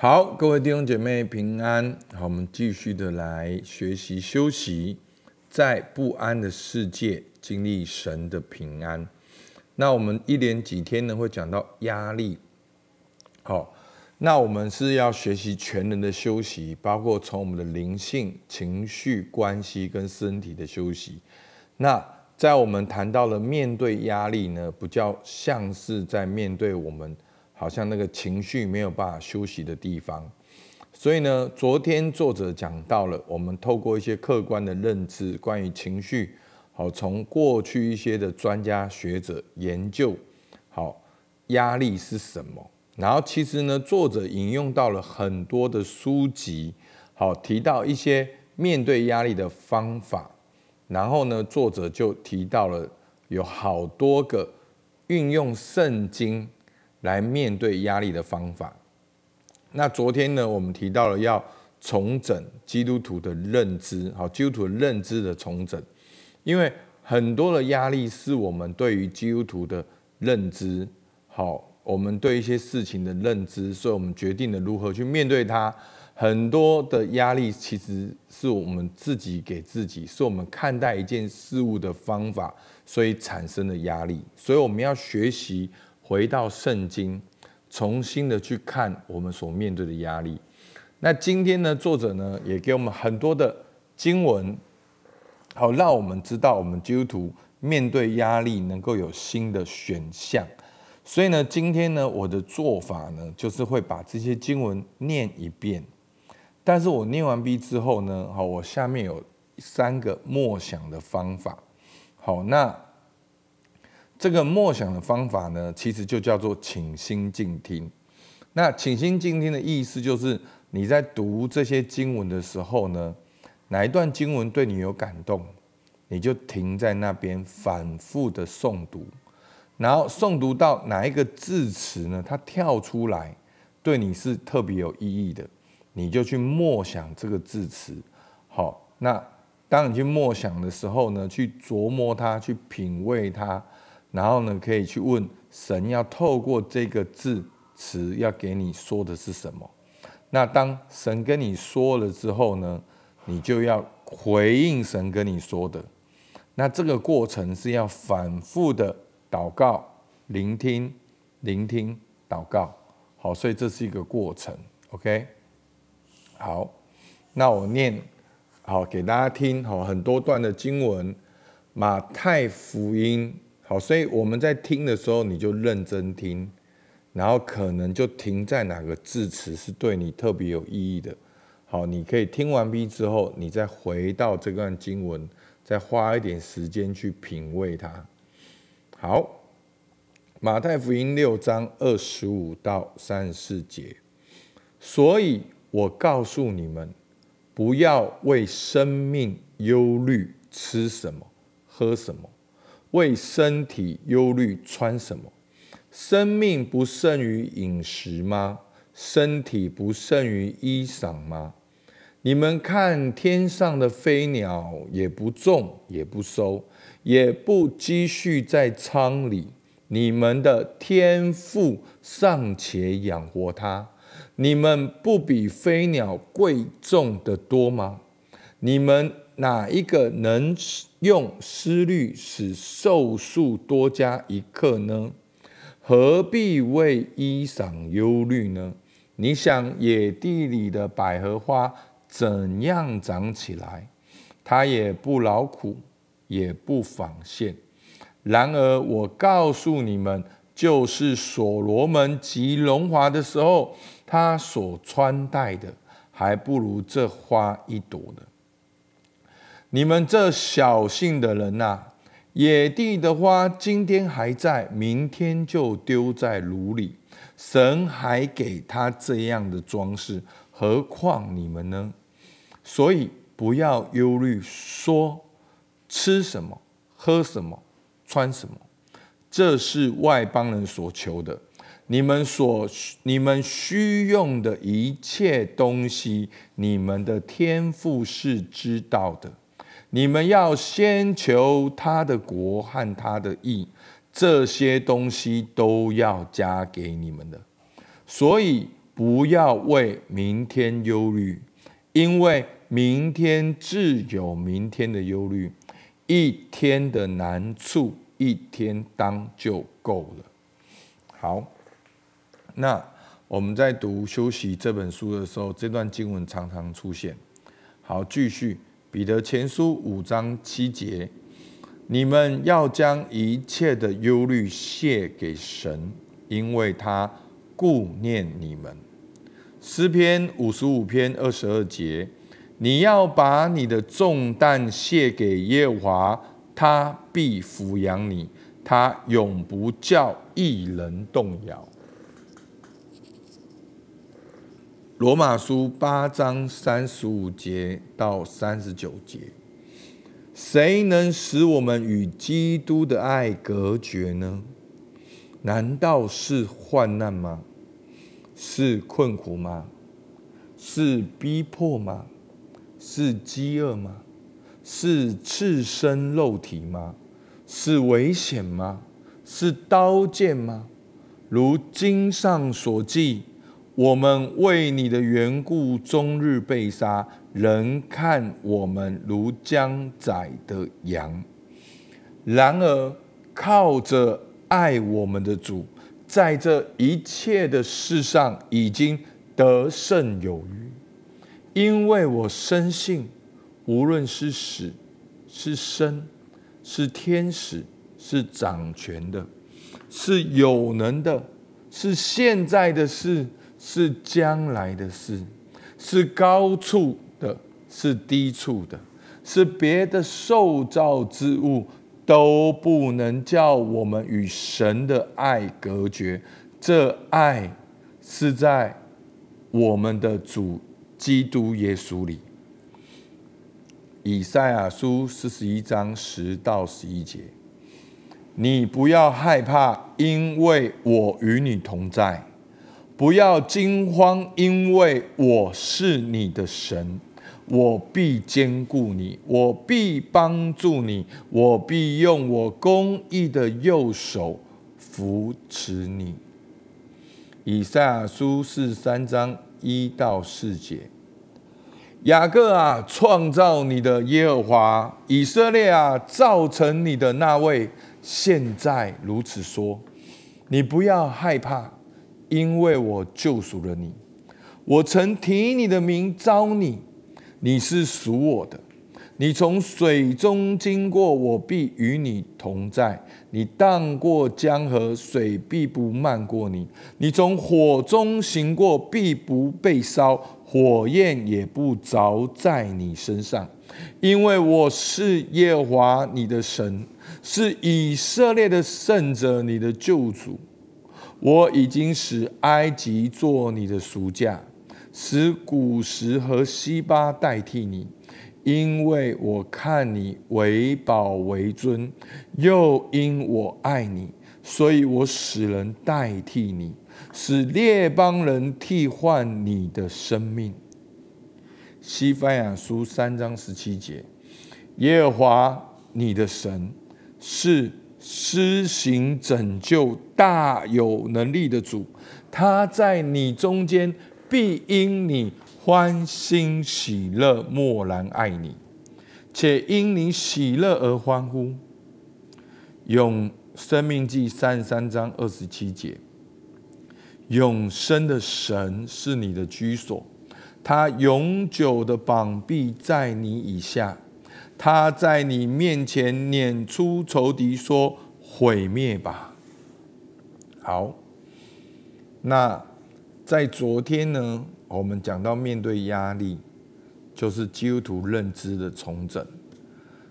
好，各位弟兄姐妹平安。好，我们继续的来学习休息，在不安的世界经历神的平安。那我们一连几天呢，会讲到压力。好，那我们是要学习全人的休息，包括从我们的灵性、情绪、关系跟身体的休息。那在我们谈到了面对压力呢，不叫像是在面对我们。好像那个情绪没有办法休息的地方，所以呢，昨天作者讲到了，我们透过一些客观的认知，关于情绪，好，从过去一些的专家学者研究，好，压力是什么？然后其实呢，作者引用到了很多的书籍，好，提到一些面对压力的方法，然后呢，作者就提到了有好多个运用圣经。来面对压力的方法。那昨天呢，我们提到了要重整基督徒的认知，好，基督徒认知的重整，因为很多的压力是我们对于基督徒的认知，好，我们对一些事情的认知，所以我们决定了如何去面对它。很多的压力其实是我们自己给自己，是我们看待一件事物的方法，所以产生的压力。所以我们要学习。回到圣经，重新的去看我们所面对的压力。那今天呢，作者呢也给我们很多的经文，好让我们知道我们基督徒面对压力能够有新的选项。所以呢，今天呢我的做法呢，就是会把这些经文念一遍。但是我念完毕之后呢，好，我下面有三个默想的方法。好，那。这个默想的方法呢，其实就叫做请心静听。那请心静听的意思就是，你在读这些经文的时候呢，哪一段经文对你有感动，你就停在那边反复的诵读，然后诵读到哪一个字词呢，它跳出来，对你是特别有意义的，你就去默想这个字词。好，那当你去默想的时候呢，去琢磨它，去品味它。然后呢，可以去问神，要透过这个字词要给你说的是什么？那当神跟你说了之后呢，你就要回应神跟你说的。那这个过程是要反复的祷告、聆听、聆听、祷告。好，所以这是一个过程。OK，好，那我念好给大家听。好，很多段的经文，马太福音。好，所以我们在听的时候，你就认真听，然后可能就停在哪个字词是对你特别有意义的。好，你可以听完毕之后，你再回到这段经文，再花一点时间去品味它。好，马太福音六章二十五到三十四节，所以我告诉你们，不要为生命忧虑，吃什么，喝什么。为身体忧虑，穿什么？生命不胜于饮食吗？身体不胜于衣裳吗？你们看天上的飞鸟，也不种，也不收，也不积蓄在仓里，你们的天赋尚且养活它，你们不比飞鸟贵重的多吗？你们。哪一个能用思虑使寿数多加一刻呢？何必为衣裳忧虑呢？你想野地里的百合花怎样长起来？它也不劳苦，也不纺线。然而我告诉你们，就是所罗门极荣华的时候，他所穿戴的，还不如这花一朵呢。你们这小信的人呐，野地的花今天还在，明天就丢在炉里。神还给他这样的装饰，何况你们呢？所以不要忧虑，说吃什么、喝什么、穿什么，这是外邦人所求的。你们所你们需用的一切东西，你们的天赋是知道的。你们要先求他的国和他的义，这些东西都要加给你们的。所以不要为明天忧虑，因为明天自有明天的忧虑。一天的难处，一天当就够了。好，那我们在读《休息》这本书的时候，这段经文常常出现。好，继续《彼得前书》五章七节：你们要将一切的忧虑卸给神，因为他顾念你们。诗篇五十五篇二十二节。你要把你的重担卸给耶和华，他必抚养你，他永不叫一人动摇。罗马书八章三十五节到三十九节，谁能使我们与基督的爱隔绝呢？难道是患难吗？是困苦吗？是逼迫吗？是饥饿吗？是赤身肉体吗？是危险吗？是刀剑吗？如经上所记，我们为你的缘故终日被杀，人看我们如将宰的羊。然而靠着爱我们的主，在这一切的事上已经得胜有余。因为我深信，无论是死是生，是天使是掌权的，是有能的，是现在的事，是将来的事，是高处的，是低处的，是别的受造之物，都不能叫我们与神的爱隔绝。这爱是在我们的主。基督耶稣里，以赛亚书四十一章十到十一节，你不要害怕，因为我与你同在；不要惊慌，因为我是你的神，我必坚固你，我必帮助你，我必用我公义的右手扶持你。以赛亚书四三章。一到四节，雅各啊，创造你的耶和华，以色列啊，造成你的那位，现在如此说：你不要害怕，因为我救赎了你。我曾提你的名招你，你是属我的。你从水中经过，我必与你同在；你荡过江河，水必不漫过你；你从火中行过，必不被烧，火焰也不着在你身上。因为我是耶华你的神，是以色列的圣者，你的救主。我已经使埃及做你的赎价，使古时和西巴代替你。因为我看你为宝为尊，又因我爱你，所以我使人代替你，使列邦人替换你的生命。西番雅书三章十七节，耶和华你的神是施行拯救、大有能力的主，他在你中间必因你。欢欣喜乐，默然爱你，且因你喜乐而欢呼。永生命记三十三章二十七节，永生的神是你的居所，他永久的膀臂在你以下，他在你面前撵出仇敌，说毁灭吧。好，那在昨天呢？我们讲到面对压力，就是基督徒认知的重整。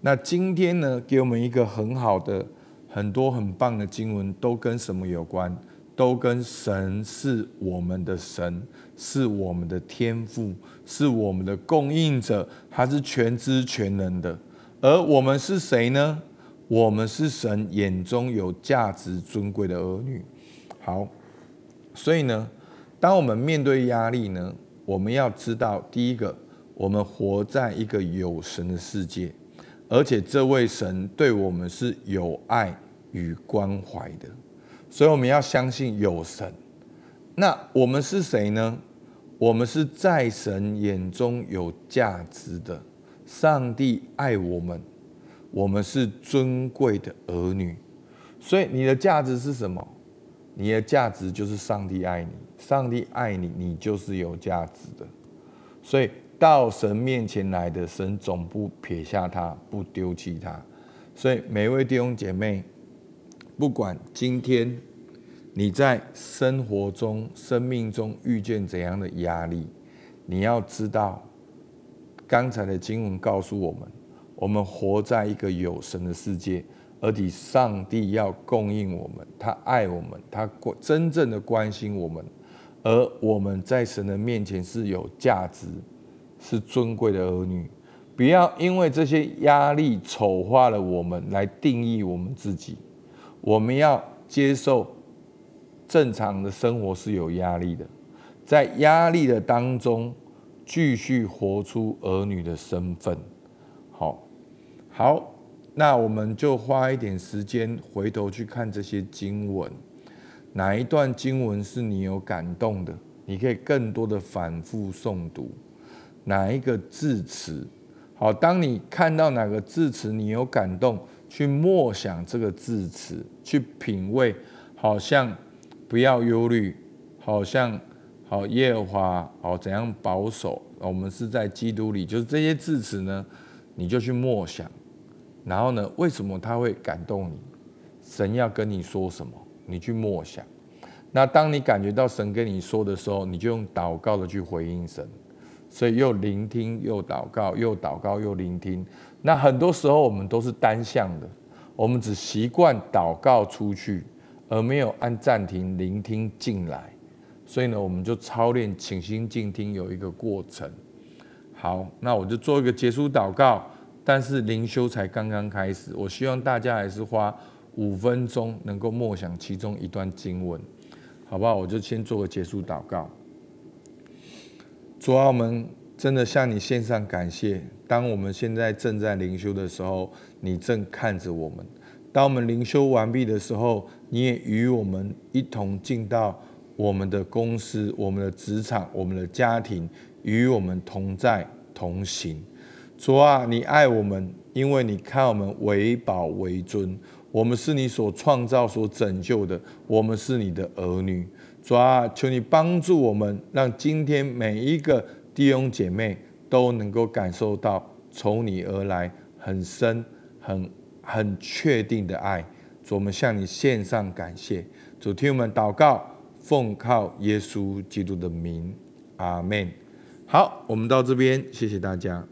那今天呢，给我们一个很好的、很多很棒的经文，都跟什么有关？都跟神是我们的神，是我们的天赋，是我们的供应者，他是全知全能的。而我们是谁呢？我们是神眼中有价值、尊贵的儿女。好，所以呢？当我们面对压力呢，我们要知道，第一个，我们活在一个有神的世界，而且这位神对我们是有爱与关怀的，所以我们要相信有神，那我们是谁呢？我们是在神眼中有价值的。上帝爱我们，我们是尊贵的儿女。所以你的价值是什么？你的价值就是上帝爱你，上帝爱你，你就是有价值的。所以到神面前来的神总不撇下他，不丢弃他。所以每位弟兄姐妹，不管今天你在生活中、生命中遇见怎样的压力，你要知道，刚才的经文告诉我们，我们活在一个有神的世界。而且上帝要供应我们，他爱我们，他关真正的关心我们，而我们在神的面前是有价值、是尊贵的儿女。不要因为这些压力丑化了我们，来定义我们自己。我们要接受正常的生活是有压力的，在压力的当中，继续活出儿女的身份。好，好。那我们就花一点时间回头去看这些经文，哪一段经文是你有感动的？你可以更多的反复诵读哪一个字词。好，当你看到哪个字词你有感动，去默想这个字词，去品味，好像不要忧虑，好像好耶和华好怎样保守，我们是在基督里，就是这些字词呢，你就去默想。然后呢？为什么他会感动你？神要跟你说什么？你去默想。那当你感觉到神跟你说的时候，你就用祷告的去回应神。所以又聆听又祷告，又祷告又聆听。那很多时候我们都是单向的，我们只习惯祷告出去，而没有按暂停聆听进来。所以呢，我们就操练倾心静听有一个过程。好，那我就做一个结束祷告。但是灵修才刚刚开始，我希望大家还是花五分钟能够默想其中一段经文，好不好？我就先做个结束祷告。主啊，我们真的向你献上感谢。当我们现在正在灵修的时候，你正看着我们；当我们灵修完毕的时候，你也与我们一同进到我们的公司、我们的职场、我们的家庭，与我们同在同行。主啊，你爱我们，因为你看我们为宝为尊，我们是你所创造、所拯救的，我们是你的儿女。主啊，求你帮助我们，让今天每一个弟兄姐妹都能够感受到从你而来很深、很很确定的爱。主，我们向你献上感谢。主，听我们祷告，奉靠耶稣基督的名，阿门。好，我们到这边，谢谢大家。